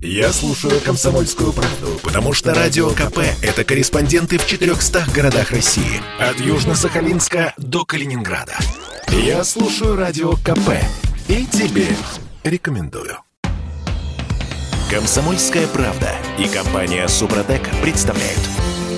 Я слушаю «Комсомольскую правду», потому что «Радио КП» — это корреспонденты в 400 городах России. От Южно-Сахалинска до Калининграда. Я слушаю «Радио КП» и тебе рекомендую. «Комсомольская правда» и компания «Супротек» представляют.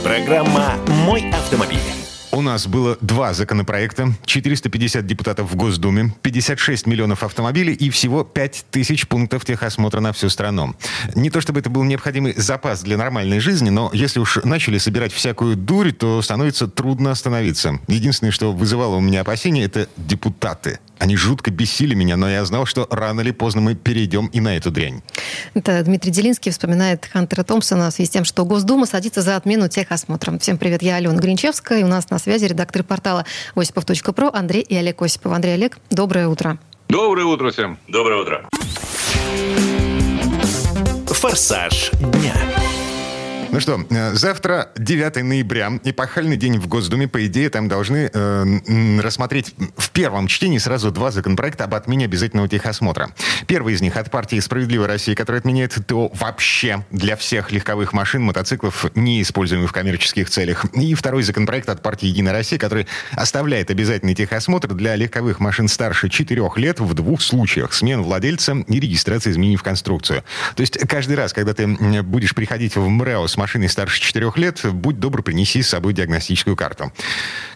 Программа «Мой автомобиль». У нас было два законопроекта, 450 депутатов в Госдуме, 56 миллионов автомобилей и всего 5 тысяч пунктов техосмотра на всю страну. Не то чтобы это был необходимый запас для нормальной жизни, но если уж начали собирать всякую дурь, то становится трудно остановиться. Единственное, что вызывало у меня опасения, это депутаты. Они жутко бесили меня, но я знал, что рано или поздно мы перейдем и на эту дрянь. Это Дмитрий Делинский вспоминает Хантера Томпсона в связи с тем, что Госдума садится за отмену техосмотра. Всем привет, я Алена Гринчевская, и у нас на связи редактор портала осипов.про Андрей и Олег Осипов. Андрей Олег, доброе утро. Доброе утро всем. Доброе утро. «Форсаж дня». Ну что, э, завтра 9 ноября, эпохальный день в Госдуме. По идее, там должны э, рассмотреть в первом чтении сразу два законопроекта об отмене обязательного техосмотра. Первый из них от партии «Справедливая Россия», который отменяет ТО вообще для всех легковых машин, мотоциклов, не используемых в коммерческих целях. И второй законопроект от партии «Единая Россия», который оставляет обязательный техосмотр для легковых машин старше 4 лет в двух случаях. Смен владельца и регистрация изменений в конструкцию. То есть каждый раз, когда ты будешь приходить в МРЭО с машиной старше 4 лет, будь добр, принеси с собой диагностическую карту.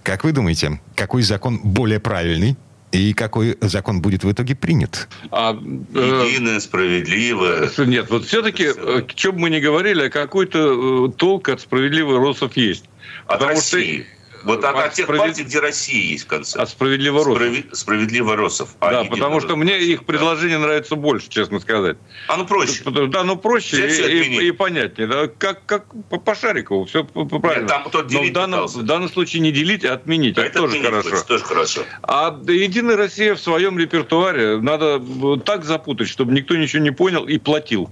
Как вы думаете, какой закон более правильный? И какой закон будет в итоге принят? А, э, Единое, справедливое. Нет, вот все-таки, э, что бы мы ни говорили, какой-то э, толк от справедливых росов есть. От Потому России. что вот от, от тех справед... партий, где Россия есть в конце. От справедливо Росов. Справи... Справедливо Росов. А да, потому что мне их предложение да. нравится больше, честно сказать. А ну проще. Да, ну проще и, и, и понятнее. Да, как, как по, по Шарикову, все правильно. Нет, там тот Но в данном, в данном случае не делить, а отменить. А это тоже хорошо. Хочется, тоже хорошо. А Единая Россия в своем репертуаре надо так запутать, чтобы никто ничего не понял и платил.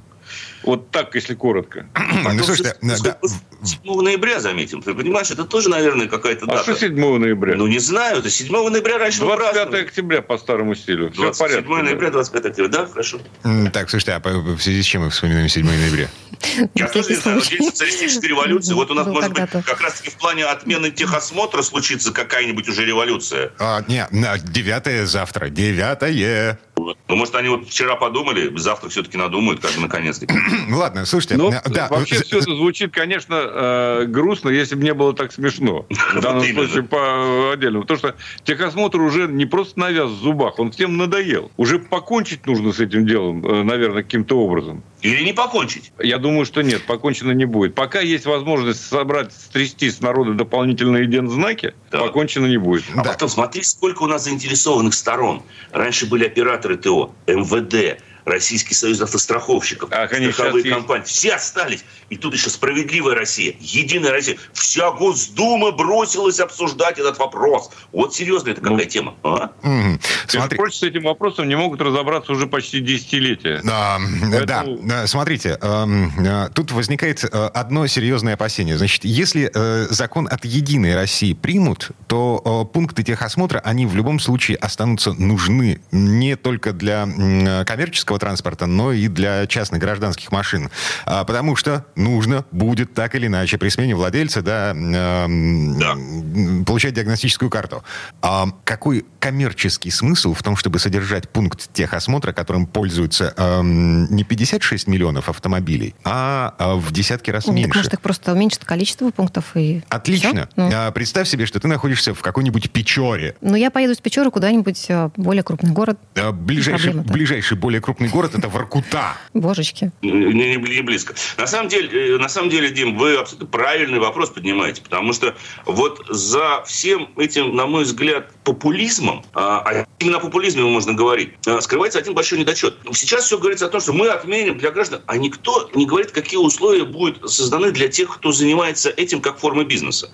Вот так, если коротко. Ну, слушайте, да. 7 ноября, заметим. Ты понимаешь, это тоже, наверное, какая-то дата. А что 7 ноября? Ну, не знаю. Это 7 ноября раньше 25 октября по старому стилю. Все 27 порядке, ноября, 25 октября. Да, хорошо. Так, слушайте, а в связи с чем мы вспоминаем 7 ноября? Я тоже не знаю. День социалистической революции. Вот у нас, может быть, как раз-таки в плане отмены техосмотра случится какая-нибудь уже революция. А, нет, 9 завтра. 9 ну, может, они вот вчера подумали, завтра все-таки надумают, как наконец-таки. Ладно, слушайте. Ну, да. Вообще все это звучит, конечно, э, грустно, если бы не было так смешно. В данном случае по отдельному. Потому что техосмотр уже не просто навяз в зубах, он всем надоел. Уже покончить нужно с этим делом, э, наверное, каким-то образом. Или не покончить? Я думаю, что нет, покончено не будет. Пока есть возможность собрать, стрясти с народа дополнительные идентзнаки, да. покончено не будет. А да. потом смотри, сколько у нас заинтересованных сторон. Раньше были операторы ТО, МВД, Российский союз автостраховщиков, а, конечно, страховые компании. Есть. Все остались. И тут еще справедливая Россия, единая Россия. Вся Госдума бросилась обсуждать этот вопрос. Вот серьезно, это какая ну, тема? А? Угу. Смотри. Впрочем, с этим вопросом не могут разобраться уже почти десятилетия. А, Поэтому... Да, смотрите, эм, э, тут возникает э, одно серьезное опасение. Значит, если э, закон от Единой России примут, то пункты техосмотра, они в любом случае останутся нужны не только для коммерческого гражданского транспорта, но и для частных гражданских машин. А, потому что нужно будет так или иначе при смене владельца да, э, да. получать диагностическую карту. А какой коммерческий смысл в том, чтобы содержать пункт техосмотра, которым пользуются э, не 56 миллионов автомобилей, а, а в десятки раз Нет, меньше? Может, их просто уменьшит количество пунктов и Отлично. Ну. А, представь себе, что ты находишься в какой-нибудь Печоре. Ну, я поеду с Печоры куда-нибудь э, более крупный город. А, ближайший, ближайший более крупный крупный город это Воркута. Божечки. Не, не, не близко. На самом деле, э, на самом деле, Дим, вы абсолютно правильный вопрос поднимаете, потому что вот за всем этим, на мой взгляд, популизмом, а, а именно о популизме можно говорить, а, скрывается один большой недочет. Сейчас все говорится о том, что мы отменим для граждан, а никто не говорит, какие условия будут созданы для тех, кто занимается этим как формой бизнеса.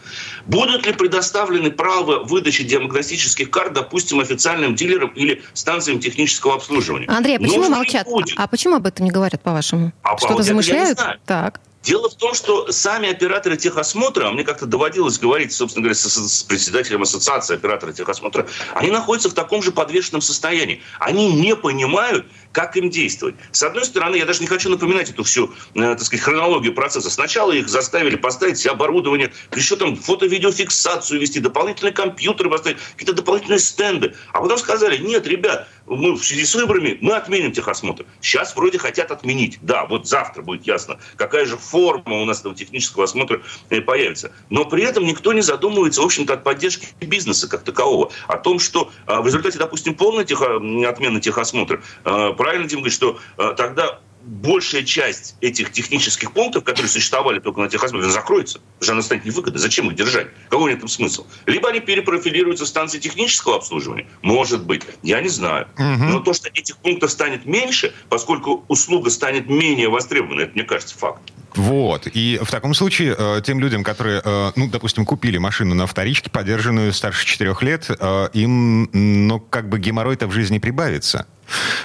Будут ли предоставлены право выдачи диагностических карт, допустим, официальным дилерам или станциям технического обслуживания? Андрей, а почему Нужно молчат? А почему об этом не говорят, по-вашему? А, Что-то замышляют? Так. Дело в том, что сами операторы техосмотра, мне как-то доводилось говорить, собственно говоря, с, с председателем ассоциации операторов техосмотра, они находятся в таком же подвешенном состоянии. Они не понимают, как им действовать. С одной стороны, я даже не хочу напоминать эту всю, э, так сказать, хронологию процесса. Сначала их заставили поставить все оборудование, еще там фото-видеофиксацию вести, дополнительные компьютеры поставить, какие-то дополнительные стенды. А потом сказали, нет, ребят, мы в связи с выборами мы отменим техосмотр. Сейчас вроде хотят отменить. Да, вот завтра будет ясно, какая же форма у нас этого технического осмотра э, появится. Но при этом никто не задумывается, в общем-то, от поддержки бизнеса как такового. О том, что а, в результате, допустим, полной техо... отмены техосмотра, правильно Дим говорит, что а, тогда большая часть этих технических пунктов, которые существовали только на техосмотре, закроется. Уже она станет невыгодной. Зачем их держать? Какой в этом смысл? Либо они перепрофилируются в станции технического обслуживания. Может быть. Я не знаю. Угу. Но то, что этих пунктов станет меньше, поскольку услуга станет менее востребованной, это, мне кажется, факт. Вот. И в таком случае э, тем людям, которые, э, ну, допустим, купили машину на вторичке, подержанную старше четырех лет, э, им, ну, как бы геморрой-то в жизни прибавится.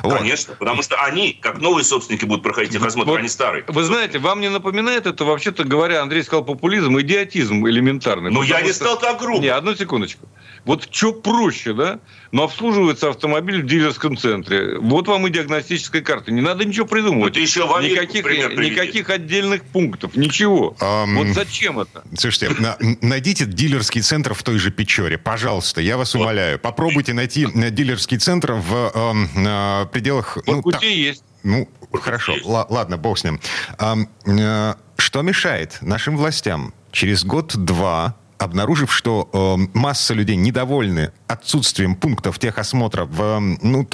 Вот. Конечно, потому что они, как новые собственники, будут проходить техосмотр, вот, они старые. Вы знаете, вам не напоминает это, вообще-то говоря, Андрей сказал, популизм, идиотизм элементарный. Но я не что... стал так грубо. Не, одну секундочку. Вот что проще, да? Но обслуживается автомобиль в дилерском центре. Вот вам и диагностическая карта. Не надо ничего придумывать. Вот еще в никаких, никаких отдельных пунктов, ничего. Um, вот зачем это? Слушайте, найдите дилерский центр в той же Печоре, пожалуйста, я вас умоляю. Попробуйте найти э, дилерский центр в э, пределах... В ну, есть. Ну, хорошо, ладно, бог с ним. Э, что мешает нашим властям через год-два обнаружив, что э, масса людей недовольны отсутствием пунктов техосмотра в, ну,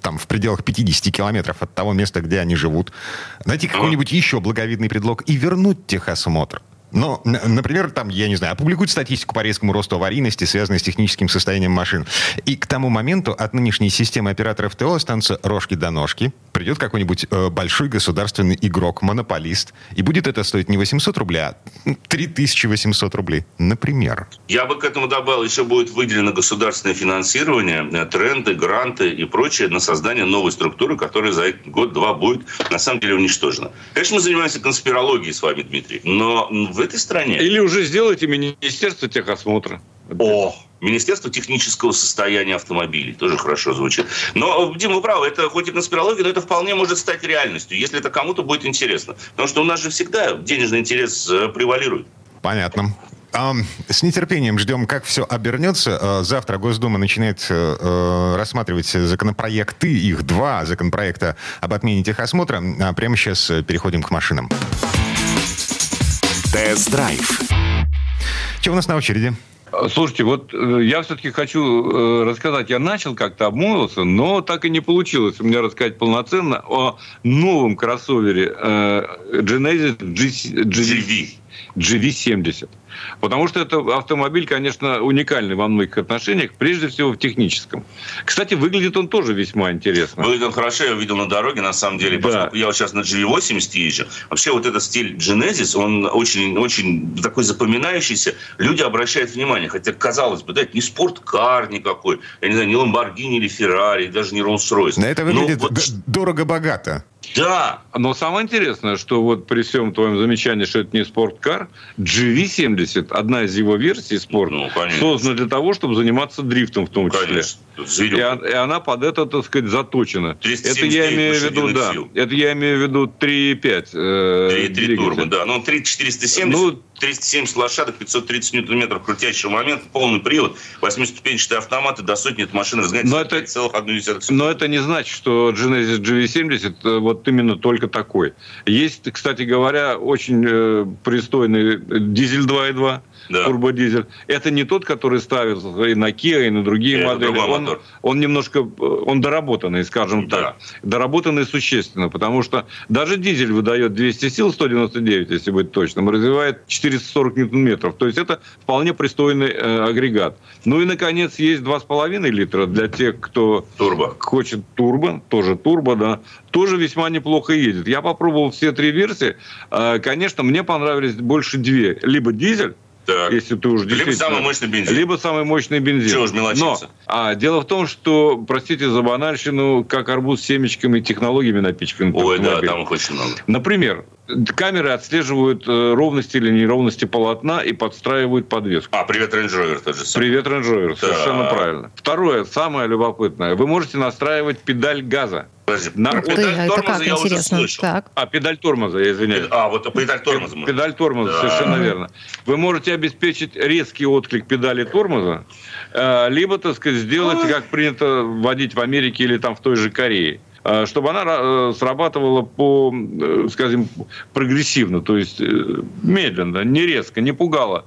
там, в пределах 50 километров от того места, где они живут, найти какой-нибудь еще благовидный предлог и вернуть техосмотр. Но, например, там, я не знаю, опубликуют статистику по резкому росту аварийности, связанной с техническим состоянием машин. И к тому моменту от нынешней системы операторов ТО останутся рожки до ножки. Придет какой-нибудь э, большой государственный игрок, монополист. И будет это стоить не 800 рублей, а 3800 рублей, например. Я бы к этому добавил, еще будет выделено государственное финансирование, э, тренды, гранты и прочее на создание новой структуры, которая за год-два будет на самом деле уничтожена. Конечно, мы занимаемся конспирологией с вами, Дмитрий, но в этой стране... Или уже сделайте Министерство техосмотра. О, Министерство технического состояния автомобилей. Тоже хорошо звучит. Но, Дима, вы правы, это хоть и конспирология, но это вполне может стать реальностью, если это кому-то будет интересно. Потому что у нас же всегда денежный интерес э, превалирует. Понятно. С нетерпением ждем, как все обернется. Э, завтра Госдума начинает э, рассматривать законопроекты, их два законопроекта об отмене техосмотра. А прямо сейчас переходим к машинам. Тест-драйв. Что у нас на очереди? Слушайте, вот э, я все-таки хочу э, рассказать. Я начал как-то обмолвился, но так и не получилось у меня рассказать полноценно о новом кроссовере э, Genesis GV. GV70. Потому что это автомобиль, конечно, уникальный во многих отношениях, прежде всего в техническом. Кстати, выглядит он тоже весьма интересно. Выглядит он хорошо, я видел на дороге, на самом деле. Да. Я вот сейчас на GV80 езжу. Вообще вот этот стиль Genesis, он очень, очень такой запоминающийся. Люди обращают внимание, хотя, казалось бы, да, это не спорткар никакой, я не знаю, не Lamborghini или Ferrari, даже не Rolls-Royce. На это выглядит вот... дорого-богато. Да. Но самое интересное, что вот при всем твоем замечании, что это не спорткар, GV70, одна из его версий спорта, ну, создана для того, чтобы заниматься дрифтом в том числе. Конечно. И, и она под это, так сказать, заточена. Это я имею в виду, да. Сил. Это я имею в виду 3,5. Э, 3,3 турбо, да. Ну, 3,470. Ну, 370 лошадок, 530 ньютон-метров крутящего момента, полный привод, восьмиступенчатые автоматы, до сотни эта машина разгоняется но это, целых Но это не значит, что Genesis GV70 э, вот именно только такой. Есть, кстати говоря, очень э, пристойный дизель 2.2, да. турбодизель. Это не тот, который ставится и на Kia, и на другие это модели. Он, он немножко, он доработанный, скажем да. так. Доработанный существенно, потому что даже дизель выдает 200 сил, 199, если быть точным, развивает 440 ньютон-метров. То есть это вполне пристойный э, агрегат. Ну и, наконец, есть 2,5 литра для тех, кто турбо. хочет турбо, тоже турбо, да, тоже весьма неплохо едет. Я попробовал все три версии. Э, конечно, мне понравились больше две. Либо дизель, так. Если ты уже Либо самый мощный бензин. Либо самый мощный бензин. Чего уж Но а, дело в том, что, простите за банальщину, как арбуз с семечками и технологиями напичкан. Ой, да, там их очень много. Например, камеры отслеживают э, ровности или неровности полотна и подстраивают подвеску. А, привет, Range Rover тот же самый. Привет, Range Rover, совершенно правильно. Второе, самое любопытное. Вы можете настраивать педаль газа Подожди, на... педаль это как интересно. Так. А, педаль тормоза, я извиняюсь. А, вот педаль тормоза. Педаль тормоза, да. совершенно верно. Вы можете обеспечить резкий отклик педали тормоза, э, либо, так сказать, сделать, как принято водить в Америке или там в той же Корее. Э, чтобы она э, срабатывала по, скажем, прогрессивно, то есть медленно, не резко, не пугала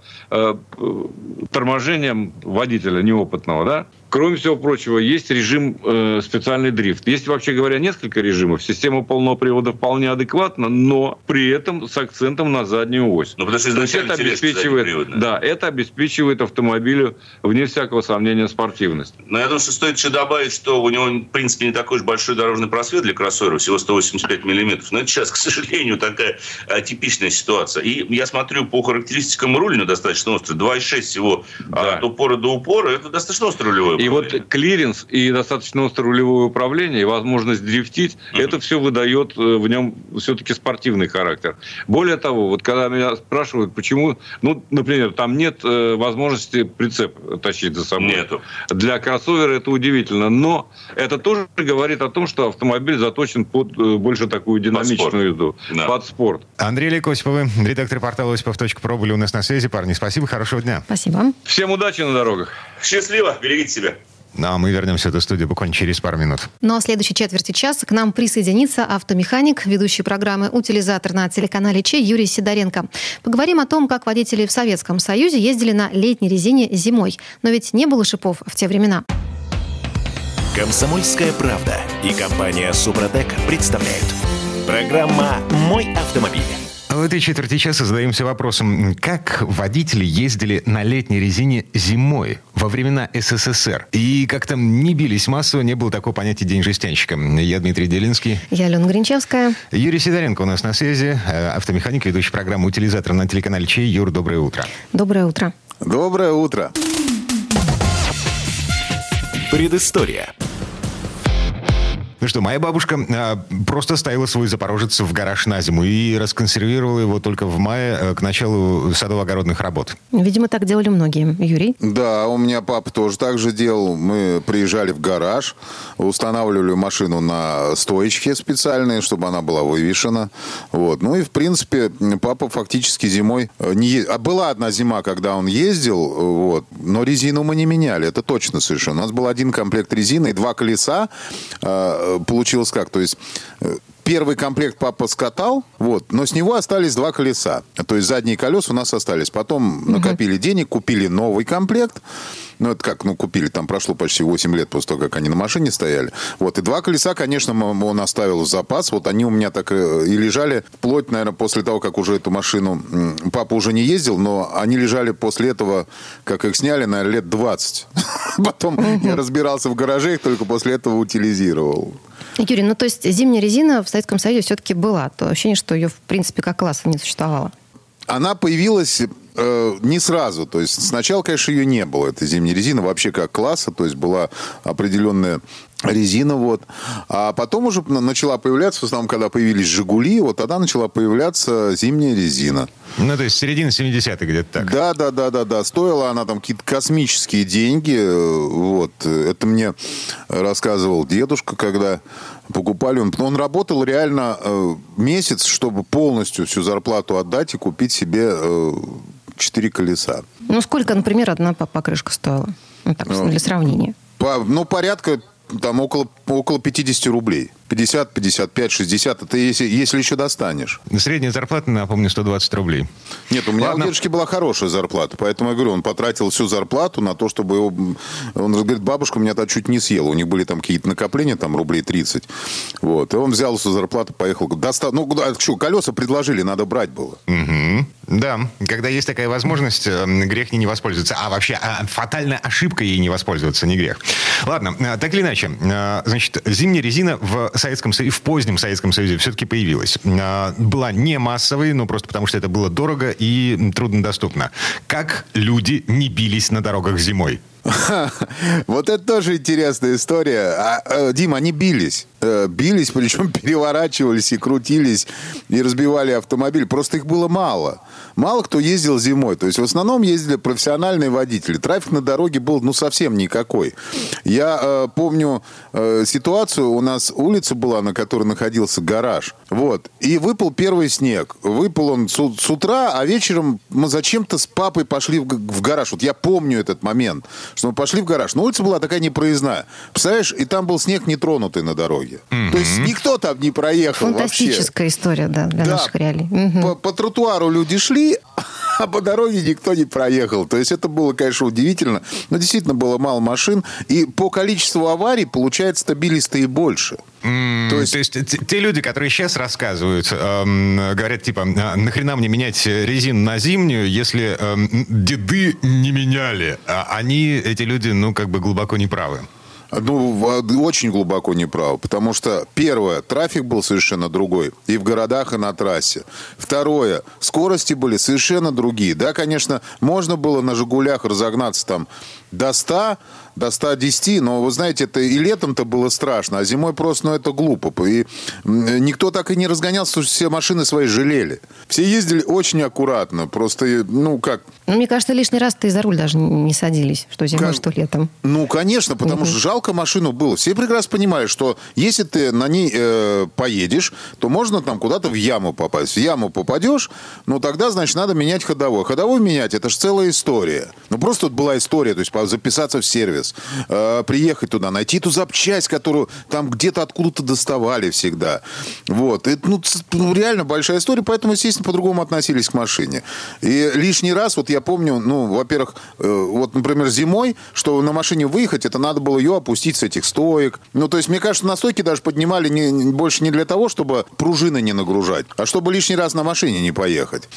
торможением водителя неопытного, да? Кроме всего прочего, есть режим э, специальный дрифт. Есть, вообще говоря, несколько режимов. Система полного привода вполне адекватна, но при этом с акцентом на заднюю ось. Ну, потому что То есть это обеспечивает, да, это обеспечивает автомобилю, вне всякого сомнения, спортивность. Но я думаю, что стоит еще добавить, что у него, в принципе, не такой уж большой дорожный просвет для кроссовера, всего 185 миллиметров. Но это сейчас, к сожалению, такая а, типичная ситуация. И я смотрю по характеристикам рулина достаточно острый. 2,6 всего да. от упора до упора. Это достаточно острый рулевой и вот клиренс, и достаточно острое рулевое управление, и возможность дрифтить, mm-hmm. это все выдает э, в нем все-таки спортивный характер. Более того, вот когда меня спрашивают, почему, ну, например, там нет э, возможности прицеп тащить за собой. Нету. Для кроссовера это удивительно, но это тоже говорит о том, что автомобиль заточен под э, больше такую динамичную езду, да. под спорт. Андрей Лекосиповы, редактор портала осипов.про были у нас на связи. Парни, спасибо, хорошего дня. Спасибо. Всем удачи на дорогах. Счастливо, берегите себя. Ну, а мы вернемся в эту студию буквально через пару минут. Ну а в следующей четверти часа к нам присоединится автомеханик, ведущий программы «Утилизатор» на телеканале Че Юрий Сидоренко. Поговорим о том, как водители в Советском Союзе ездили на летней резине зимой. Но ведь не было шипов в те времена. Комсомольская правда и компания «Супротек» представляют. Программа «Мой автомобиль». В этой четверти часа задаемся вопросом, как водители ездили на летней резине зимой во времена СССР? И как там не бились массово, не было такого понятия «день жестянщика». Я Дмитрий Делинский. Я Алена Гринчевская. Юрий Сидоренко у нас на связи, э, автомеханик, ведущий программу «Утилизатор» на телеканале Чей. Юр, доброе утро. Доброе утро. Доброе утро. Предыстория. Ну что, моя бабушка а, просто ставила свой запорожец в гараж на зиму и расконсервировала его только в мае а, к началу садово-огородных работ. Видимо, так делали многие. Юрий? Да, у меня папа тоже так же делал. Мы приезжали в гараж, устанавливали машину на стоечке специальные, чтобы она была вывешена. Вот. Ну и, в принципе, папа фактически зимой... Э, не... А была одна зима, когда он ездил, вот, но резину мы не меняли, это точно совершенно. У нас был один комплект резины и два колеса а, получилось как? То есть э, первый комплект папа скатал, вот, но с него остались два колеса. То есть задние колеса у нас остались. Потом угу. накопили денег, купили новый комплект. Ну, это как, ну, купили, там прошло почти 8 лет после того, как они на машине стояли. Вот, и два колеса, конечно, он оставил в запас. Вот они у меня так и лежали вплоть, наверное, после того, как уже эту машину... Папа уже не ездил, но они лежали после этого, как их сняли, наверное, лет 20. Потом я разбирался в гараже, их только после этого утилизировал. Юрий, ну то есть зимняя резина в Советском Союзе все-таки была. То ощущение, что ее в принципе как класса не существовало. Она появилась э, не сразу. То есть сначала, конечно, ее не было, этой зимней резины, вообще как класса. То есть была определенная резина, вот. А потом уже начала появляться, в основном, когда появились «Жигули», вот тогда начала появляться зимняя резина. Ну, то есть середина 70-х где-то так. Да, да, да, да, да. Стоила она там какие-то космические деньги. Вот. Это мне рассказывал дедушка, когда покупали. Он, он работал реально э, месяц, чтобы полностью всю зарплату отдать и купить себе э, четыре колеса. Ну, сколько, например, одна покрышка стоила? Ну, так, ну, для сравнения. По, ну, порядка там около, около 50 рублей. 50, 55, 60. Это если, если еще достанешь. Средняя зарплата, напомню, 120 рублей. Нет, у меня Ладно. у дедушки была хорошая зарплата. Поэтому я говорю, он потратил всю зарплату на то, чтобы его... Он говорит, бабушка меня-то чуть не съела. У них были там какие-то накопления, там рублей 30. Вот. И он взял всю зарплату, поехал. Доста... Ну, куда? Что, колеса предложили, надо брать было. Угу. Да, когда есть такая возможность, эм, грех не, не воспользоваться. А вообще, а, фатальная ошибка ей не воспользоваться, не грех. Ладно, э, так или иначе. Э, значит, зимняя резина в Советском Союзе, в позднем Советском Союзе все-таки появилась. А, была не массовой, ну просто потому что это было дорого и труднодоступно. Как люди не бились на дорогах зимой? Вот это тоже интересная история. А, э, Дима, они бились. э, бились, причем переворачивались и крутились, и разбивали автомобиль. Просто их было мало. Мало кто ездил зимой. То есть в основном ездили профессиональные водители. Трафик на дороге был ну совсем никакой. Я э, помню ситуацию, у нас улица была, на которой находился гараж. Вот. И выпал первый снег. Выпал он с, с утра, а вечером мы зачем-то с папой пошли в, в гараж. Вот я помню этот момент, что мы пошли в гараж. Но улица была такая непроездная. Представляешь, и там был снег нетронутый на дороге. Mm-hmm. То есть никто там не проехал Фантастическая вообще. история, да, для да. наших реалий. Mm-hmm. По, по тротуару люди шли, а по дороге никто не проехал. То есть это было, конечно, удивительно. Но действительно было мало машин. И по количеству аварий, получается, стабилисты и больше. Mm, то, есть... то есть те люди, которые сейчас рассказывают, эм, говорят, типа, «А нахрена мне менять резину на зимнюю, если эм, деды не меняли? А они, эти люди, ну, как бы глубоко неправы. Ну, очень глубоко неправ. Потому что, первое, трафик был совершенно другой. И в городах, и на трассе. Второе, скорости были совершенно другие. Да, конечно, можно было на «Жигулях» разогнаться там до 100, до 110, но вы знаете, это и летом-то было страшно, а зимой просто, ну, это глупо. И никто так и не разгонялся, потому что все машины свои жалели. Все ездили очень аккуратно, просто, ну, как... Ну, мне кажется, лишний раз ты за руль даже не садились, что зимой, как... что летом. Ну, конечно, потому угу. что жалко машину было. Все прекрасно понимали, что если ты на ней э, поедешь, то можно там куда-то в яму попасть. В яму попадешь, ну, тогда, значит, надо менять ходовой. Ходовой менять, это же целая история. Ну, просто вот была история, то есть записаться в сервис, э, приехать туда, найти ту запчасть, которую там где-то откуда-то доставали всегда. Вот. Это, ну, ну, реально большая история, поэтому, естественно, по-другому относились к машине. И лишний раз, вот я помню, ну, во-первых, э, вот, например, зимой, что на машине выехать, это надо было ее опустить с этих стоек. Ну, то есть, мне кажется, на стойки даже поднимали не, больше не для того, чтобы пружины не нагружать, а чтобы лишний раз на машине не поехать.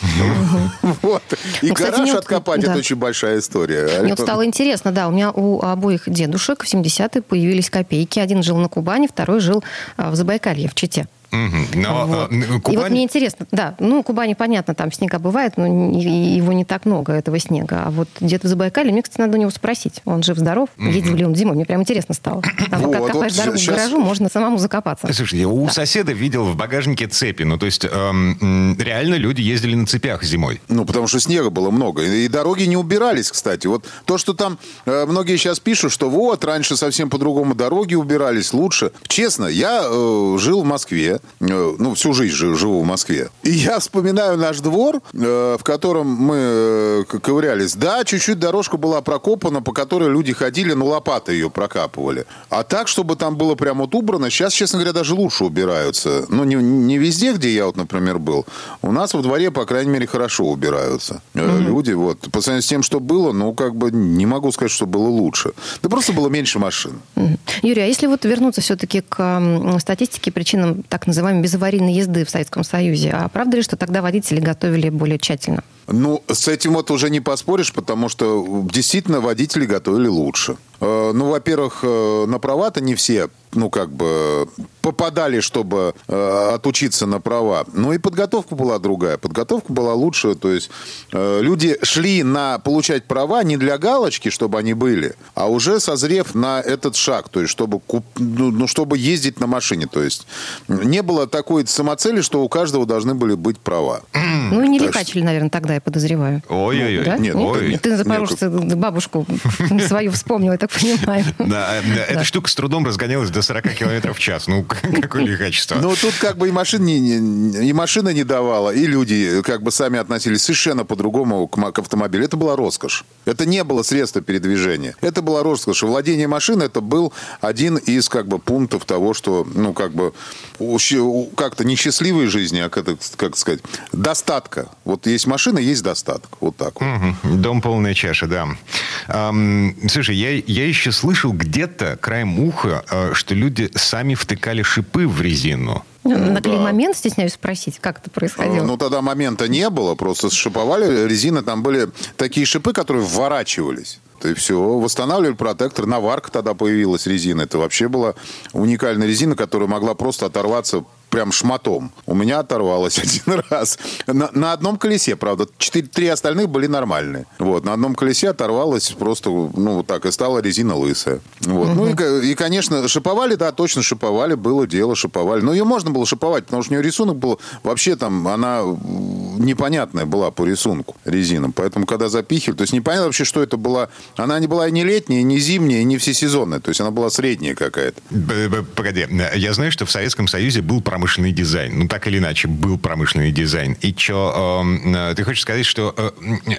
Вот. И ну, гараж откопать, это очень большая история. Мне стало интересно, интересно, да, у меня у обоих дедушек в 70-е появились копейки. Один жил на Кубани, второй жил а, в Забайкалье, в Чите. Но, вот. Кубань... А, И вот мне интересно, да, ну, Кубани, понятно, там снега бывает, но его не так много, этого снега. А вот где-то в Забайкале, мне, кстати, надо у него спросить. Он жив-здоров? Угу. Ездил ли он зимой? Мне прям интересно стало. Там, вот, пока копаешь вот дорогу сейчас... к гаражу, можно самому закопаться. Слушай, я у да. соседа видел в багажнике цепи. Ну, то есть, эм, реально люди ездили на цепях зимой. Ну, потому что снега было много. И дороги не убирались, кстати. Вот то, что там э, многие сейчас пишут, что вот, раньше совсем по-другому дороги убирались лучше. Честно, я э, жил в Москве. Э, ну, всю жизнь живу в Москве. И я вспоминаю наш двор, э, в котором мы э, ковырялись. Да, чуть-чуть дорожка была прокопана, по которой люди ходили, но лопаты ее прокапывали. А так, чтобы там было прям вот убрано, сейчас, честно говоря, даже лучше убираются. Ну, не, не везде, где я вот, например, был. У нас во дворе, по крайней мере, хорошо убираются mm-hmm. люди. Вот. По сравнению с тем, что было, ну, как бы не могу сказать, что было лучше. Да просто было меньше машин. Mm-hmm. Юрий, а если вот вернуться все-таки к статистике причинам так называемой безаварийной езды в Советском Союзе. А правда ли, что тогда водители готовили более тщательно? Ну, с этим вот уже не поспоришь, потому что действительно водители готовили лучше. Э, ну, во-первых, э, на права-то не все, ну, как бы попадали, чтобы э, отучиться на права. Ну, и подготовка была другая. Подготовка была лучше. То есть люди шли на получать права не для галочки, чтобы они были, а уже созрев на этот шаг. То есть, чтобы, ну, ну, чтобы ездить на машине. То есть, не было такой самоцели, что у каждого должны были быть права. Ну, и не лихачили, наверное, тогда, я подозреваю. Ой-ой-ой. Да? Нет, Ой. Ты запорожце бабушку свою вспомнил, так понимаю. Да, эта штука с трудом разгонялась до 40 километров в час. Ну, какое лихачество. Ну, тут как бы и машина не, и машина не давала, и люди как бы сами относились совершенно по-другому к, к автомобилю. Это была роскошь. Это не было средство передвижения. Это была роскошь. Владение машиной это был один из как бы пунктов того, что, ну, как бы как-то несчастливой жизни, а как, как сказать, достатка. Вот есть машина, есть достаток. Вот так вот. Угу. Дом полная чаша, да. Эм, слушай, я, я еще слышал где-то краем уха, э, что люди сами втыкали шипы в резину. Ну, на да. момент, стесняюсь спросить, как это происходило? Ну, тогда момента не было, просто шиповали резины, там были такие шипы, которые вворачивались. И все, восстанавливали протектор. Наварка тогда появилась резина. Это вообще была уникальная резина, которая могла просто оторваться прям шматом. У меня оторвалось один раз. На, на одном колесе, правда. Четыре, три остальных были нормальные. Вот, на одном колесе оторвалось просто, ну, вот так, и стала резина лысая. Вот. Угу. Ну, и, и, конечно, шиповали, да, точно шиповали, было дело, шиповали. Но ее можно было шиповать, потому что у нее рисунок был, вообще там, она непонятная была по рисунку резина. Поэтому, когда запихивали, то есть непонятно вообще, что это была. Она не была не летняя, не зимняя, не всесезонная. То есть она была средняя какая-то. Погоди, я знаю, что в Советском Союзе был промышленный дизайн. Ну, так или иначе, был промышленный дизайн. И что, э, ты хочешь сказать, что э,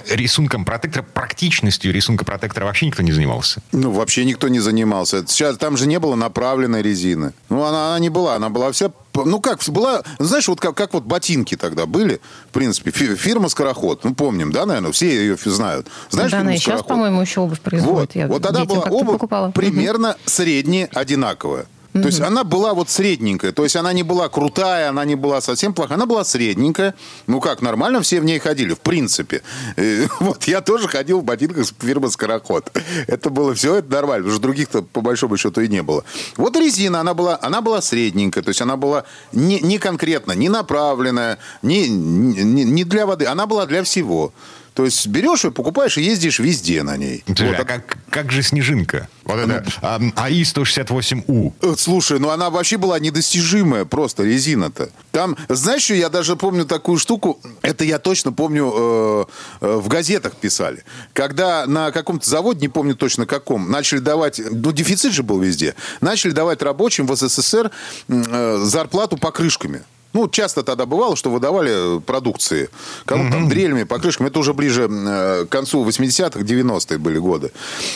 рисунком протектора, практичностью рисунка протектора вообще никто не занимался? Ну, вообще никто не занимался. Сейчас там же не было направленной резины. Ну, она, она не была. Она была вся ну как, была, знаешь, вот как, как вот ботинки тогда были, в принципе, фирма «Скороход», ну помним, да, наверное, все ее знают. Знаешь, да, она и сейчас, по-моему, еще обувь производит. Вот, Я вот тогда была обувь покупала. примерно средне одинаковая. Mm-hmm. То есть она была вот средненькая. То есть она не была крутая, она не была совсем плохая. Она была средненькая. Ну как, нормально все в ней ходили, в принципе. Вот я тоже ходил в ботинках фирмы «Скороход». Это было все, это нормально. Потому что других-то по большому счету и не было. Вот резина, она была, она была средненькая. То есть она была не, не конкретно, не направленная, не, не, не для воды. Она была для всего. То есть берешь ее, покупаешь и ездишь везде на ней. Слушай, вот. а как, как же снежинка? Вот это ну, АИ-168У. Э, слушай, ну она вообще была недостижимая, просто резина-то. Там, знаешь, я даже помню такую штуку, это я точно помню, э, э, в газетах писали. Когда на каком-то заводе, не помню точно каком, начали давать, ну дефицит же был везде, начали давать рабочим в СССР э, зарплату покрышками. Ну, часто тогда бывало, что выдавали продукции. Кому-то там дрелями, покрышками. Это уже ближе э, к концу 80-х, 90-е были годы.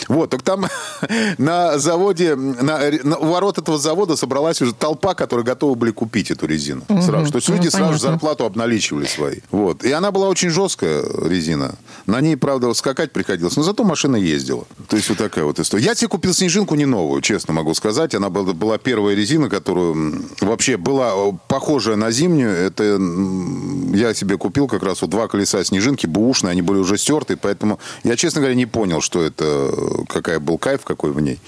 Вот, так там на заводе, на, на, у ворот этого завода собралась уже толпа, которые готовы были купить эту резину. Угу. Сразу. То есть люди ну, сразу понятно. зарплату обналичивали свои. Вот. И она была очень жесткая, резина. На ней, правда, скакать приходилось. Но зато машина ездила. То есть вот такая вот история. Я себе купил снежинку не новую, честно могу сказать. Она была, была первая резина, которую вообще была похожая на на зимнюю, это я себе купил как раз вот два колеса снежинки, бушные, они были уже стертые, поэтому я, честно говоря, не понял, что это, какая был кайф какой в ней.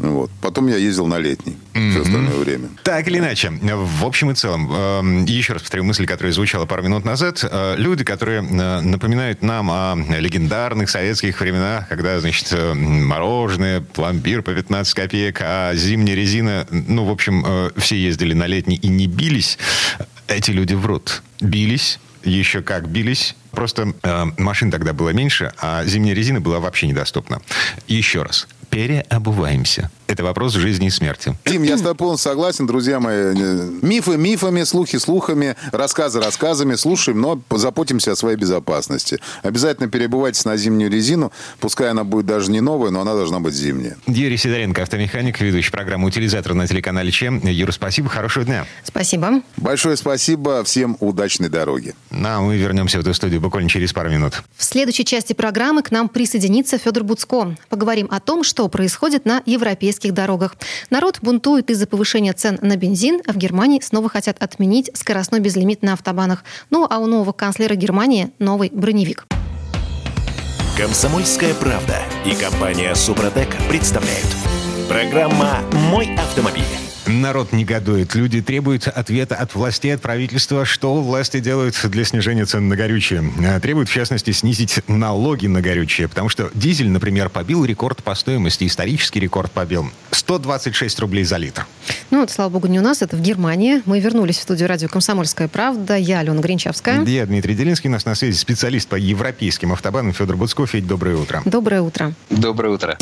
Вот. Потом я ездил на летний mm-hmm. все остальное время. Так или иначе, в общем и целом, э, еще раз повторю мысль, которая звучала пару минут назад. Э, люди, которые э, напоминают нам о легендарных советских временах, когда, значит, э, мороженое, пломбир по 15 копеек, а зимняя резина, ну, в общем, все ездили на летний и не бились, эти люди врут. Бились, еще как бились. Просто э, машин тогда было меньше, а зимняя резина была вообще недоступна. Еще раз переобуваемся. Это вопрос жизни и смерти. Тим, я с тобой полностью согласен, друзья мои. Мифы мифами, слухи слухами, рассказы рассказами. Слушаем, но заботимся о своей безопасности. Обязательно перебывайтесь на зимнюю резину. Пускай она будет даже не новая, но она должна быть зимняя. Юрий Сидоренко, автомеханик, ведущий программы «Утилизатор» на телеканале ЧЕМ. Юра, спасибо, хорошего дня. Спасибо. Большое спасибо, всем удачной дороги. Ну, а мы вернемся в эту студию буквально через пару минут. В следующей части программы к нам присоединится Федор Буцко. Поговорим о том, что происходит на европейских дорогах. Народ бунтует из-за повышения цен на бензин, а в Германии снова хотят отменить скоростной безлимит на автобанах. Ну а у нового канцлера Германии новый броневик. Комсомольская правда и компания Супротек представляют. Программа «Мой автомобиль». Народ негодует. Люди требуют ответа от властей, от правительства, что власти делают для снижения цен на горючее. А, требуют, в частности, снизить налоги на горючее, потому что дизель, например, побил рекорд по стоимости, исторический рекорд побил. 126 рублей за литр. Ну, это, слава богу, не у нас, это в Германии. Мы вернулись в студию радио «Комсомольская правда». Я Алена Гринчевская. Я Дмитрий Делинский. У нас на связи специалист по европейским автобанам Федор Буцков. Федь, доброе утро. Доброе утро. Доброе утро.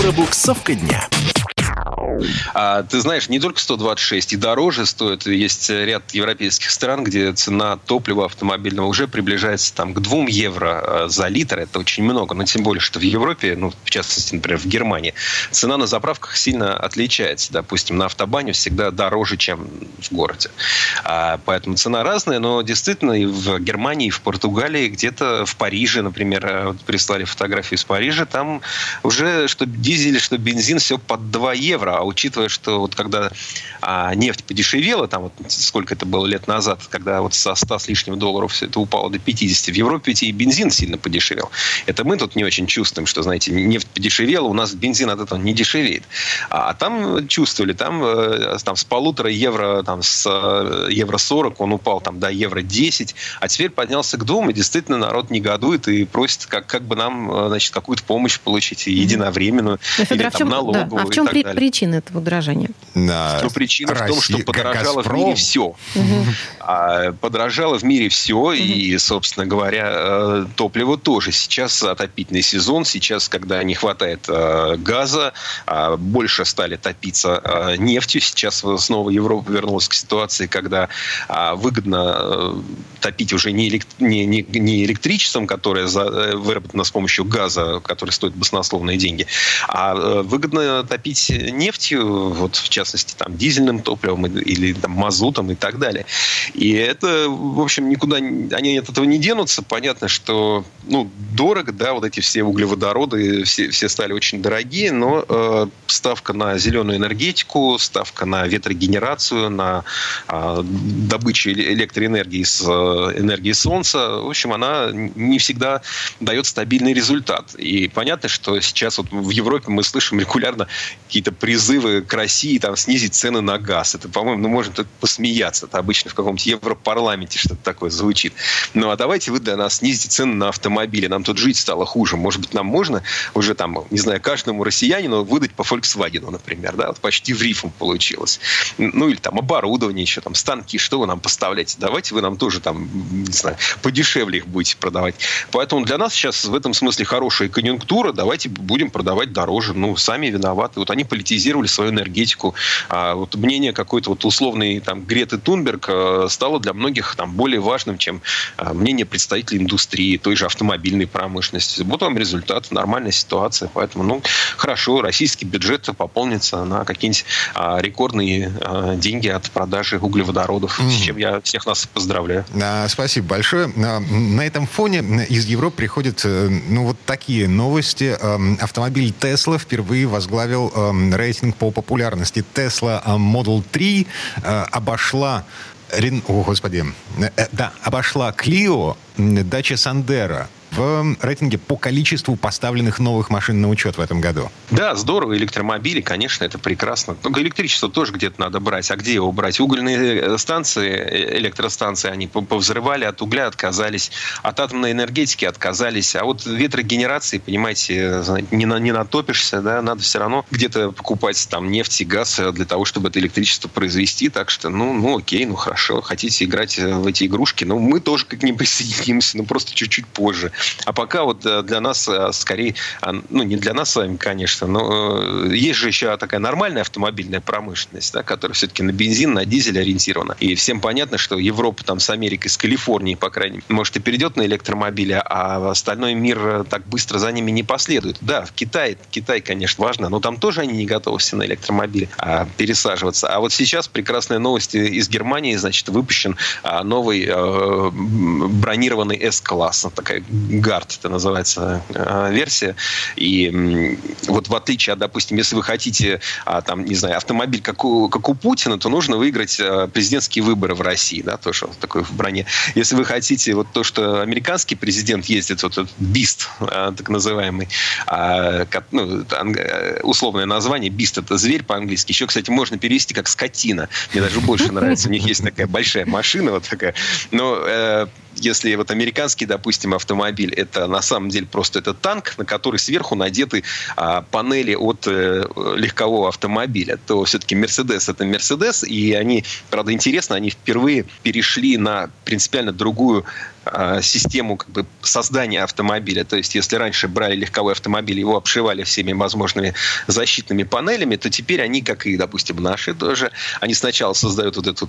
Пробуксовка дня. А, ты знаешь, не только 126, и дороже стоит. Есть ряд европейских стран, где цена топлива автомобильного уже приближается там, к 2 евро а, за литр. Это очень много. Но тем более, что в Европе, ну, в частности, например, в Германии, цена на заправках сильно отличается. Допустим, на автобане всегда дороже, чем в городе. А, поэтому цена разная, но действительно и в Германии, и в Португалии, где-то в Париже, например, а, вот прислали фотографию из Парижа, там уже что дизель, что бензин, все под 2 евро. А А учитывая, что вот когда а, нефть подешевела, там вот сколько это было лет назад, когда вот со 100 с лишним долларов все это упало до 50, в Европе ведь и бензин сильно подешевел. Это мы тут не очень чувствуем, что, знаете, нефть подешевела, у нас бензин от этого не дешевеет. А, а там чувствовали, там, э, там с полутора евро, там с э, евро 40 он упал там до евро 10, а теперь поднялся к двум, и действительно народ негодует и просит, как, как бы нам, э, значит, какую-то помощь получить единовременную, Но, Федор, или а там, чем, налоговую да, А в чем при, причина этого удорожания? На что причина Россия, в том, что подорожало Газпром. в мире все. Угу. А, подорожало в мире все, угу. и, собственно говоря, топливо тоже. Сейчас отопительный сезон, сейчас, когда не хватает газа, а больше стали топиться нефтью, сейчас снова Европа вернулась к ситуации, когда выгодно э, топить уже не, элект... не, не, не электричеством, которое за... Э, выработано с помощью газа, который стоит баснословные деньги, а э, выгодно топить нефтью, вот в частности там дизельным топливом или там, мазутом и так далее. И это, в общем, никуда они от этого не денутся. Понятно, что ну, дорого, да, вот эти все углеводороды, все, все стали очень дорогие, но э, ставка на зеленую энергетику, ставка на ветрогенерацию, на э, добычу электроэнергии с э, энергии солнца, в общем, она не всегда дает стабильный результат. И понятно, что сейчас вот в Европе мы слышим регулярно какие-то призывы к России там, снизить цены на газ. Это, по-моему, ну, можно тут посмеяться. Это обычно в каком-то Европарламенте что-то такое звучит. Ну, а давайте вы для нас снизите цены на автомобили. Нам тут жить стало хуже. Может быть, нам можно уже там, не знаю, каждому россиянину выдать по Volkswagen, например, да, вот почти в рифм получилось. Ну, или там оборудование еще, там, станки, что вы нам поставляете? Давайте вы нам тоже там, не знаю, подешевле их будете продавать. Поэтому для нас сейчас в этом смысле хорошая конъюнктура. Давайте будем продавать дороже. Ну, сами виноваты. Вот они политизировали свою энергетику. А вот мнение какой-то вот условный там Греты Тунберг э, стало для многих там более важным, чем э, мнение представителей индустрии, той же автомобильной промышленности. Вот вам результат, нормальная ситуация. Поэтому, ну, хорошо, российский бюджет пополнится на какие-нибудь а, рекордные а, деньги от продажи углеводородов, mm. с чем я всех нас поздравляю. А, спасибо большое. На этом фоне из Европы приходят э, ну, вот такие новости. Эм, автомобиль Tesla впервые возглавил эм, рейтинг по популярности. Tesla э, Model 3 э, обошла о, господи. Да, обошла Clio, дача Сандера в рейтинге по количеству поставленных новых машин на учет в этом году. Да, здорово. Электромобили, конечно, это прекрасно. Только электричество тоже где-то надо брать. А где его брать? Угольные э, станции, э, электростанции, они повзрывали, от угля отказались, от атомной энергетики отказались. А вот ветрогенерации, понимаете, не, на, не натопишься, да, надо все равно где-то покупать там нефть и газ для того, чтобы это электричество произвести. Так что, ну, ну окей, ну хорошо, хотите играть в эти игрушки, ну мы тоже к ним присоединимся, но просто чуть-чуть позже. А пока вот э, для нас э, скорее, а, ну не для нас с вами, конечно, но э, есть же еще такая нормальная автомобильная промышленность, да, которая все-таки на бензин, на дизель ориентирована. И всем понятно, что Европа там с Америкой, с Калифорнией, по крайней мере, может и перейдет на электромобили, а остальной мир так быстро за ними не последует. Да, в Китае, Китай, конечно, важно, но там тоже они не готовы все на электромобили а, пересаживаться. А вот сейчас прекрасная новость из Германии, значит, выпущен а, новый а, бронированный S-класс, такая Гард, это называется э, версия. И вот в отличие от, допустим, если вы хотите, а, там, не знаю, автомобиль как у, как у Путина, то нужно выиграть э, президентские выборы в России, да, тоже такой в броне. Если вы хотите вот то, что американский президент ездит, вот этот бист, э, так называемый, а, ну, условное название, бист это зверь по-английски. Еще, кстати, можно перевести как скотина. Мне даже больше нравится. У них есть такая большая машина, вот такая. Но если вот американский, допустим, автомобиль, это на самом деле просто это танк, на который сверху надеты а, панели от э, легкового автомобиля, то все-таки Мерседес это Мерседес, и они, правда, интересно, они впервые перешли на принципиально другую систему как бы, создания автомобиля. То есть, если раньше брали легковой автомобиль, его обшивали всеми возможными защитными панелями, то теперь они, как и, допустим, наши тоже, они сначала создают вот эту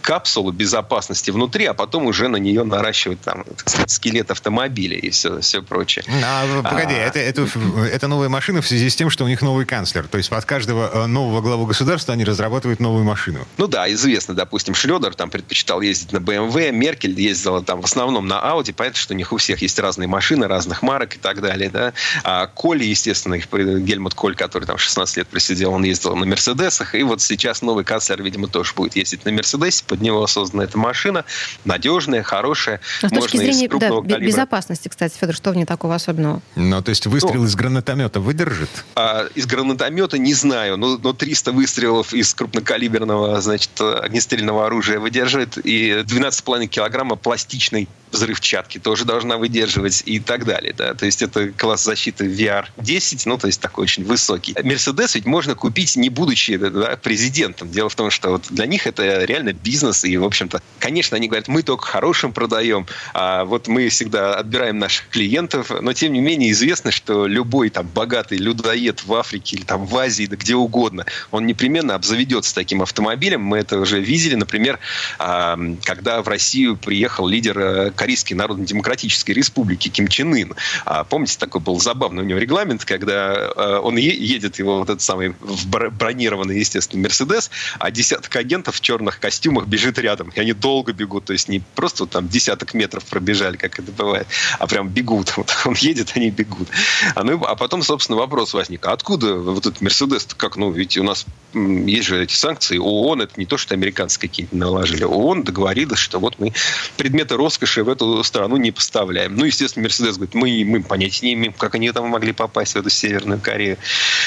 капсулу безопасности внутри, а потом уже на нее наращивают там, сказать, скелет автомобиля и все, все прочее. А, погоди, а... Это, это, это новая машина в связи с тем, что у них новый канцлер. То есть под каждого э, нового главу государства они разрабатывают новую машину. Ну да, известно, допустим, Шлёдер там предпочитал ездить на BMW, Меркель ездила там в основном основном на Audi. Понятно, что у них у всех есть разные машины, разных марок и так далее. Да? А Коли, естественно, их, Гельмут Коль, который там 16 лет просидел, он ездил на Мерседесах. И вот сейчас новый канцлер, видимо, тоже будет ездить на Мерседесе. Под него создана эта машина. Надежная, хорошая. А с точки зрения да, безопасности, кстати, Федор, что в ней такого особенного? Ну, то есть выстрел ну, из гранатомета выдержит? А, из гранатомета не знаю, но, но 300 выстрелов из крупнокалиберного, значит, огнестрельного оружия выдерживает. И 12,5 килограмма пластичной взрывчатки тоже должна выдерживать и так далее. Да? То есть это класс защиты VR-10, ну, то есть такой очень высокий. Мерседес ведь можно купить, не будучи да, президентом. Дело в том, что вот для них это реально бизнес, и, в общем-то, конечно, они говорят, мы только хорошим продаем, а вот мы всегда отбираем наших клиентов, но, тем не менее, известно, что любой там богатый людоед в Африке или там в Азии, да где угодно, он непременно обзаведется таким автомобилем. Мы это уже видели, например, когда в Россию приехал лидер э, Корейской Народно-Демократической Республики Ким Чен Ын. А, помните, такой был забавный у него регламент, когда э, он едет его вот этот самый бронированный, естественно, Мерседес, а десяток агентов в черных костюмах бежит рядом. И они долго бегут, то есть не просто вот там десяток метров пробежали, как это бывает, а прям бегут. Вот он едет, они бегут. А, ну, а потом, собственно, вопрос возник. А откуда вот этот Мерседес? Как, ну, ведь у нас есть же эти санкции. ООН, это не то, что американцы какие-то наложили. ООН договорилась, что вот мы предметы роскоши в эту страну не поставляем. Ну, естественно, Мерседес говорит, мы, мы понятия не имеем, как они там могли попасть в эту Северную Корею.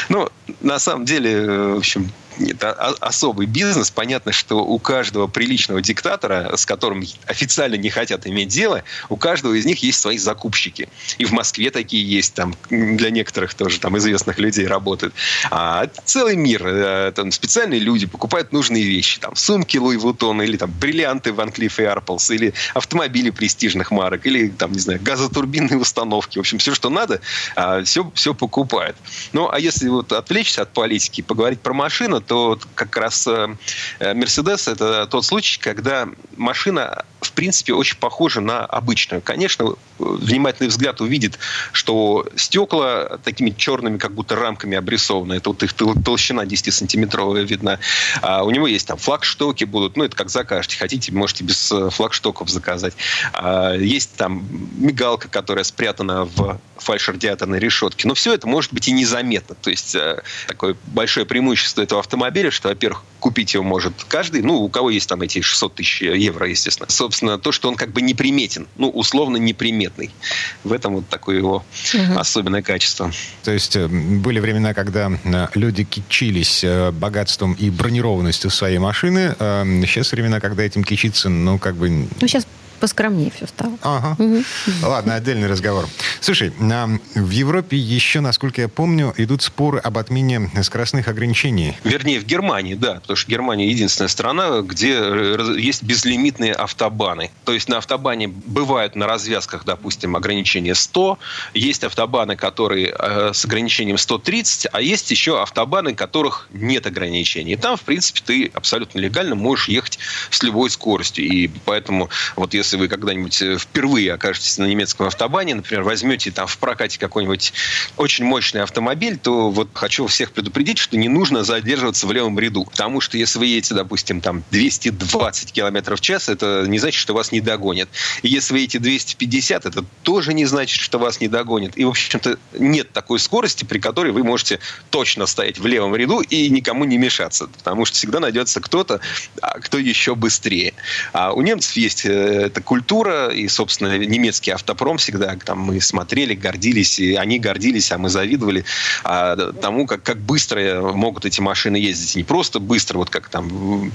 Ну, на самом деле, в общем, это особый бизнес. Понятно, что у каждого приличного диктатора, с которым официально не хотят иметь дело, у каждого из них есть свои закупщики. И в Москве такие есть, там для некоторых тоже там известных людей работают. А целый мир. Э, там специальные люди покупают нужные вещи. Там сумки Луи Вуттон, или там бриллианты Ван Клифф и Арпелс, или автомобили престижных марок, или там, не знаю, газотурбинные установки. В общем, все, что надо, все, а, все покупают. Ну, а если вот отвлечься от политики, поговорить про машину, то как раз Мерседес – это тот случай, когда машина, в принципе, очень похожа на обычную. Конечно, внимательный взгляд увидит, что стекла такими черными, как будто рамками обрисованы. Это вот их толщина 10-сантиметровая видна. А у него есть там флагштоки будут. Ну, это как закажете. Хотите, можете без э, флагштоков заказать. А есть там мигалка, которая спрятана в фальш-радиаторной решетке. Но все это может быть и незаметно. То есть э, такое большое преимущество этого автомобиля, что, во-первых, купить его может каждый, ну, у кого есть там эти 600 тысяч евро, естественно. Собственно, то, что он как бы неприметен, ну, условно неприметный. В этом вот такое его угу. особенное качество. То есть э, были времена, когда э, люди кичились богатством и бронированностью своей машины. Сейчас времена, когда этим кичиться, ну, как бы... Ну, сейчас поскромнее все стало. Ага. Угу. Ладно, отдельный разговор. Слушай, в Европе еще, насколько я помню, идут споры об отмене скоростных ограничений. Вернее, в Германии, да, потому что Германия единственная страна, где есть безлимитные автобаны. То есть на автобане бывают на развязках, допустим, ограничения 100, есть автобаны, которые э, с ограничением 130, а есть еще автобаны, которых нет ограничений. И там, в принципе, ты абсолютно легально можешь ехать с любой скоростью. И поэтому вот если если вы когда-нибудь э, впервые окажетесь на немецком автобане, например, возьмете там в прокате какой-нибудь очень мощный автомобиль, то вот хочу всех предупредить, что не нужно задерживаться в левом ряду. Потому что если вы едете, допустим, там 220 км в час, это не значит, что вас не догонят. И если вы едете 250, это тоже не значит, что вас не догонят. И, в общем-то, нет такой скорости, при которой вы можете точно стоять в левом ряду и никому не мешаться. Потому что всегда найдется кто-то, а, кто еще быстрее. А у немцев есть э, это культура, и, собственно, немецкий автопром всегда там мы смотрели, гордились, и они гордились, а мы завидовали а, тому, как, как быстро могут эти машины ездить. Не просто быстро, вот как там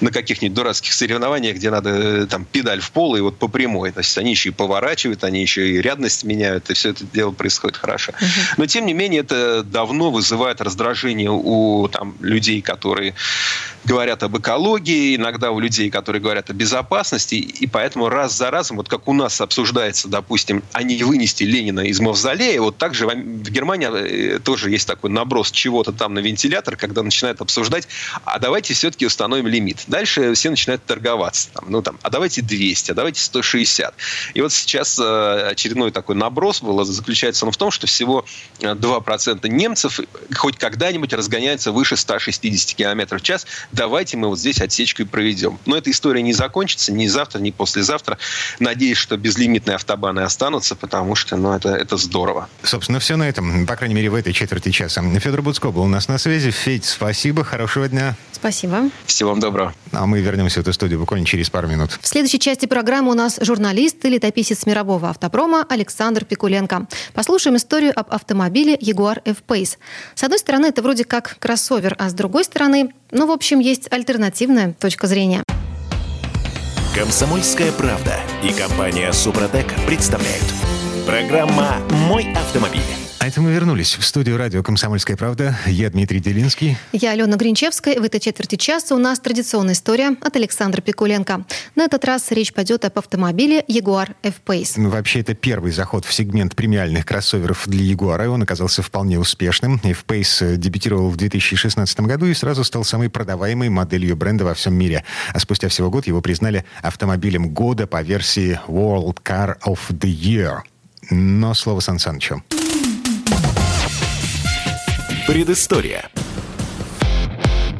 на каких-нибудь дурацких соревнованиях, где надо там педаль в пол и вот по прямой. Есть они еще и поворачивают, они еще и рядность меняют, и все это дело происходит хорошо. Но, тем не менее, это давно вызывает раздражение у там, людей, которые говорят об экологии, иногда у людей, которые говорят о безопасности, и поэтому раз за разом, вот как у нас обсуждается, допустим, а не вынести Ленина из мавзолея, вот так же в Германии э, тоже есть такой наброс чего-то там на вентилятор, когда начинают обсуждать, а давайте все-таки установим лимит. Дальше все начинают торговаться. Там, ну, там, а давайте 200, а давайте 160. И вот сейчас э, очередной такой наброс был, заключается он в том, что всего 2% э, немцев хоть когда-нибудь разгоняются выше 160 км в час. Давайте мы вот здесь отсечку и проведем. Но эта история не закончится ни завтра, ни послезавтра. Надеюсь, что безлимитные автобаны останутся, потому что ну, это, это здорово. Собственно, все на этом, по крайней мере, в этой четверти часа. Федор Буцко был у нас на связи. Федь, спасибо, хорошего дня. Спасибо. Всего вам доброго. А мы вернемся в эту студию буквально через пару минут. В следующей части программы у нас журналист и летописец мирового автопрома Александр Пикуленко. Послушаем историю об автомобиле Jaguar F-Pace. С одной стороны, это вроде как кроссовер, а с другой стороны, ну, в общем, есть альтернативная точка зрения. Комсомольская правда и компания Супротек представляют. Программа «Мой автомобиль». А это мы вернулись в студию радио «Комсомольская правда». Я Дмитрий Делинский. Я Алена Гринчевская. В этой четверти часа у нас традиционная история от Александра Пикуленко. На этот раз речь пойдет об автомобиле Jaguar F-Pace. Ну, вообще, это первый заход в сегмент премиальных кроссоверов для Jaguar, и он оказался вполне успешным. F-Pace дебютировал в 2016 году и сразу стал самой продаваемой моделью бренда во всем мире. А спустя всего год его признали автомобилем года по версии World Car of the Year. Но слово Сан Санычу. Предыстория.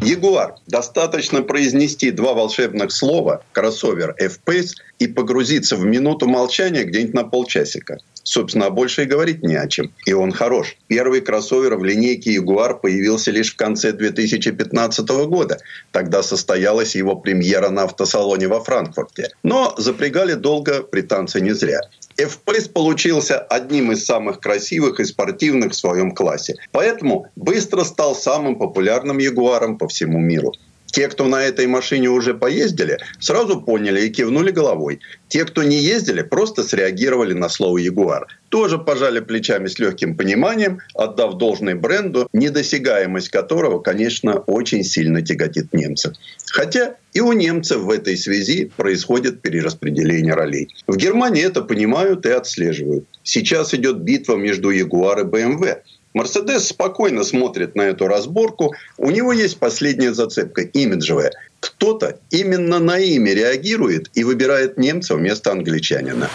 Ягуар. Достаточно произнести два волшебных слова «кроссовер F-Pace» и погрузиться в минуту молчания где-нибудь на полчасика. Собственно, а больше и говорить не о чем. И он хорош. Первый кроссовер в линейке Ягуар появился лишь в конце 2015 года. Тогда состоялась его премьера на автосалоне во Франкфурте. Но запрягали долго британцы не зря. F-Pace получился одним из самых красивых и спортивных в своем классе. Поэтому быстро стал самым популярным Ягуаром по всему миру. Те, кто на этой машине уже поездили, сразу поняли и кивнули головой. Те, кто не ездили, просто среагировали на слово «Ягуар». Тоже пожали плечами с легким пониманием, отдав должный бренду, недосягаемость которого, конечно, очень сильно тяготит немцев. Хотя и у немцев в этой связи происходит перераспределение ролей. В Германии это понимают и отслеживают. Сейчас идет битва между Ягуар и БМВ. Мерседес спокойно смотрит на эту разборку. У него есть последняя зацепка, имиджевая. Кто-то именно на имя реагирует и выбирает немца вместо англичанина.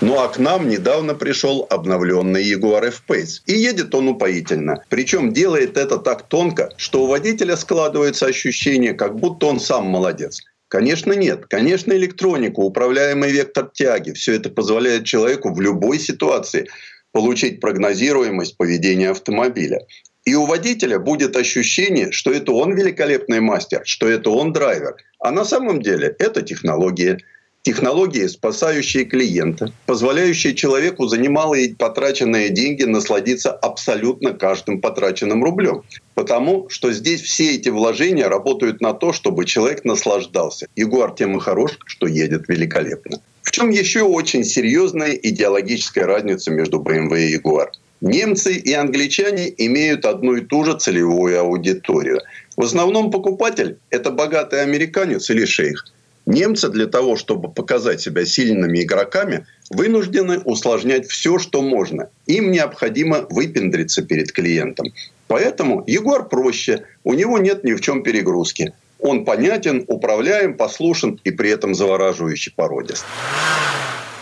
Ну а к нам недавно пришел обновленный Jaguar F-Pace. И едет он упоительно. Причем делает это так тонко, что у водителя складывается ощущение, как будто он сам молодец. Конечно, нет. Конечно, электроника, управляемый вектор тяги. Все это позволяет человеку в любой ситуации получить прогнозируемость поведения автомобиля. И у водителя будет ощущение, что это он великолепный мастер, что это он драйвер. А на самом деле это технология. Технологии, спасающие клиента, позволяющие человеку за немалые потраченные деньги насладиться абсолютно каждым потраченным рублем. Потому что здесь все эти вложения работают на то, чтобы человек наслаждался. Ягуар тем и хорош, что едет великолепно. В чем еще очень серьезная идеологическая разница между BMW и Jaguar? Немцы и англичане имеют одну и ту же целевую аудиторию. В основном покупатель – это богатый американец или шейх. Немцы для того, чтобы показать себя сильными игроками, вынуждены усложнять все, что можно. Им необходимо выпендриться перед клиентом. Поэтому Егор проще, у него нет ни в чем перегрузки. Он понятен, управляем, послушен и при этом завораживающий породист.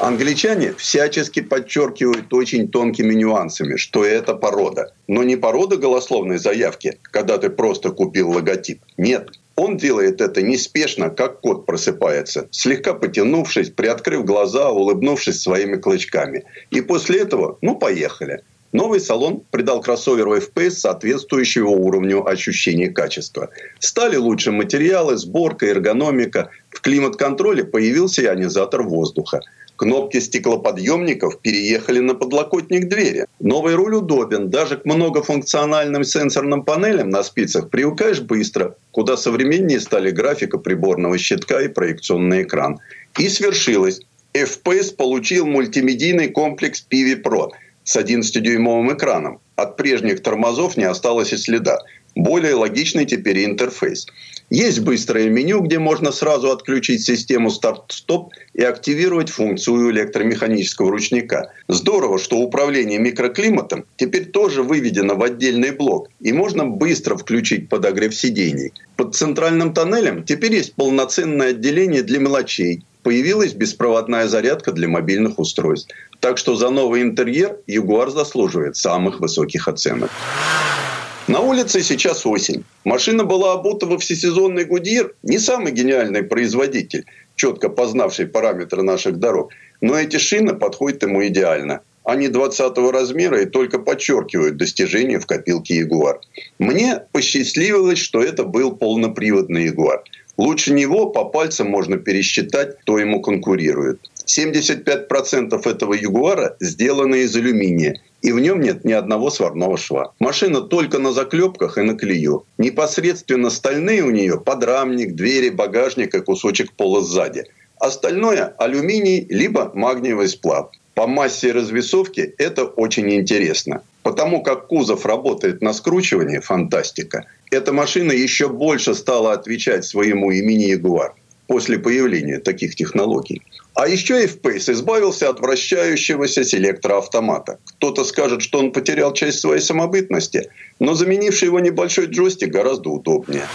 Англичане всячески подчеркивают очень тонкими нюансами, что это порода. Но не порода голословной заявки, когда ты просто купил логотип. Нет, он делает это неспешно, как кот просыпается, слегка потянувшись, приоткрыв глаза, улыбнувшись своими клычками. И после этого, ну, поехали. Новый салон придал кроссоверу FPS соответствующего уровню ощущения качества. Стали лучше материалы, сборка, эргономика. В климат-контроле появился ионизатор воздуха. Кнопки стеклоподъемников переехали на подлокотник двери. Новый руль удобен. Даже к многофункциональным сенсорным панелям на спицах привыкаешь быстро. Куда современнее стали графика приборного щитка и проекционный экран. И свершилось. FPS получил мультимедийный комплекс Pivi Pro – с 11-дюймовым экраном. От прежних тормозов не осталось и следа. Более логичный теперь интерфейс. Есть быстрое меню, где можно сразу отключить систему старт-стоп и активировать функцию электромеханического ручника. Здорово, что управление микроклиматом теперь тоже выведено в отдельный блок, и можно быстро включить подогрев сидений. Под центральным тоннелем теперь есть полноценное отделение для мелочей, появилась беспроводная зарядка для мобильных устройств. Так что за новый интерьер Ягуар заслуживает самых высоких оценок. На улице сейчас осень. Машина была обута во всесезонный Гудьер. Не самый гениальный производитель. четко познавший параметры наших дорог. Но эти шины подходят ему идеально. Они 20 размера и только подчеркивают достижения в копилке Ягуар. Мне посчастливилось, что это был полноприводный Ягуар. Лучше него по пальцам можно пересчитать, кто ему конкурирует. 75% этого Ягуара сделаны из алюминия, и в нем нет ни одного сварного шва. Машина только на заклепках и на клею. Непосредственно стальные у нее подрамник, двери, багажник и кусочек пола сзади. Остальное – алюминий либо магниевый сплав. По массе развесовки это очень интересно. Потому как кузов работает на скручивании – фантастика. Эта машина еще больше стала отвечать своему имени Ягуар после появления таких технологий. А еще F-Pace избавился от вращающегося селектора автомата. Кто-то скажет, что он потерял часть своей самобытности, но заменивший его небольшой джойстик гораздо удобнее.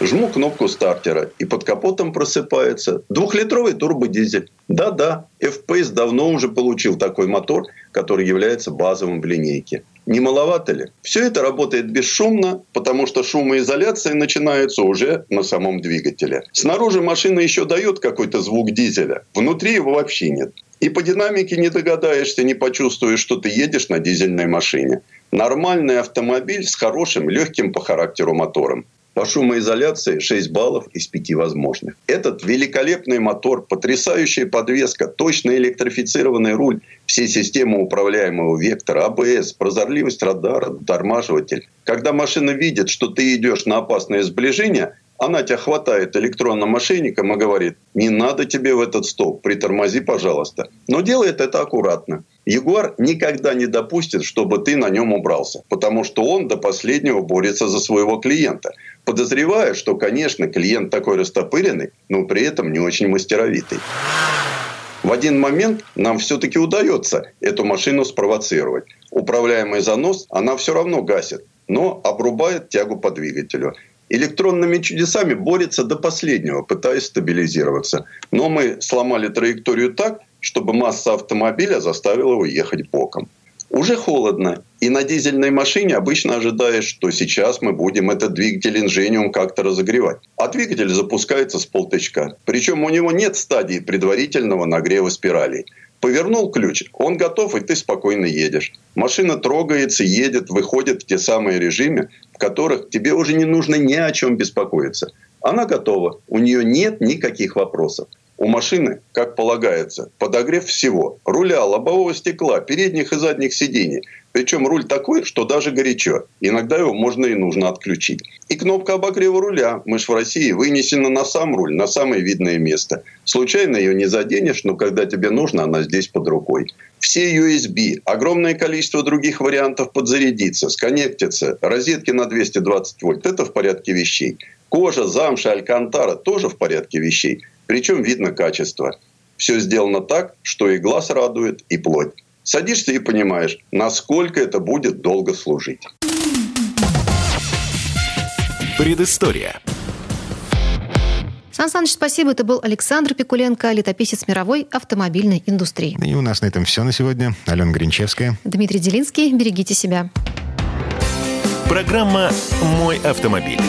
Жму кнопку стартера, и под капотом просыпается двухлитровый турбодизель. Да-да, F-Pace давно уже получил такой мотор, который является базовым в линейке. Не маловато ли? Все это работает бесшумно, потому что шумоизоляция начинается уже на самом двигателе. Снаружи машина еще дает какой-то звук дизеля. Внутри его вообще нет. И по динамике не догадаешься, не почувствуешь, что ты едешь на дизельной машине. Нормальный автомобиль с хорошим, легким по характеру мотором. По шумоизоляции 6 баллов из 5 возможных. Этот великолепный мотор, потрясающая подвеска, точно электрифицированный руль, все системы управляемого вектора, АБС, прозорливость радара, тормаживатель. Когда машина видит, что ты идешь на опасное сближение, она тебя хватает электронным мошенником и говорит, не надо тебе в этот столб, притормози, пожалуйста. Но делает это аккуратно. Ягуар никогда не допустит, чтобы ты на нем убрался, потому что он до последнего борется за своего клиента. Подозреваю, что, конечно, клиент такой растопыренный, но при этом не очень мастеровитый. В один момент нам все-таки удается эту машину спровоцировать. Управляемый занос она все равно гасит, но обрубает тягу по двигателю. Электронными чудесами борется до последнего, пытаясь стабилизироваться. Но мы сломали траекторию так, чтобы масса автомобиля заставила его ехать боком. Уже холодно, и на дизельной машине обычно ожидаешь, что сейчас мы будем этот двигатель Ingenium как-то разогревать. А двигатель запускается с полтычка. Причем у него нет стадии предварительного нагрева спиралей. Повернул ключ, он готов, и ты спокойно едешь. Машина трогается, едет, выходит в те самые режимы, в которых тебе уже не нужно ни о чем беспокоиться. Она готова, у нее нет никаких вопросов. У машины, как полагается, подогрев всего. Руля, лобового стекла, передних и задних сидений. Причем руль такой, что даже горячо. Иногда его можно и нужно отключить. И кнопка обогрева руля, мы ж в России, вынесена на сам руль, на самое видное место. Случайно ее не заденешь, но когда тебе нужно, она здесь под рукой. Все USB, огромное количество других вариантов подзарядиться, сконнектиться, розетки на 220 вольт. Это в порядке вещей. Кожа, замша, алькантара тоже в порядке вещей. Причем видно качество. Все сделано так, что и глаз радует, и плоть. Садишься и понимаешь, насколько это будет долго служить. Предыстория. Сан Саныч, спасибо. Это был Александр Пикуленко, летописец мировой автомобильной индустрии. И у нас на этом все на сегодня. Алена Гринчевская. Дмитрий Делинский. Берегите себя. Программа «Мой автомобиль».